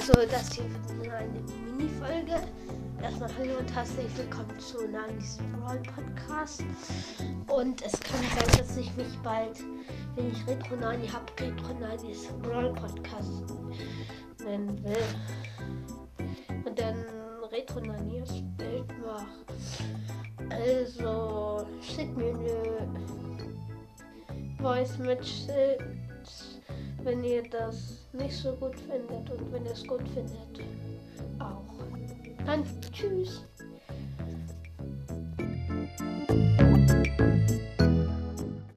Also, das hier wird eine Mini-Folge. Erstmal hallo und herzlich willkommen zu Nanis Brawl Podcast. Und es kann sein, dass ich mich bald, wenn ich Retro Nani habe, Retro Nanis Brawl Podcast nennen will. Und dann Retro Nani das Bild mache. Also, schickt mir eine Voice Message wenn ihr das nicht so gut findet und wenn ihr es gut findet, auch. Dann tschüss.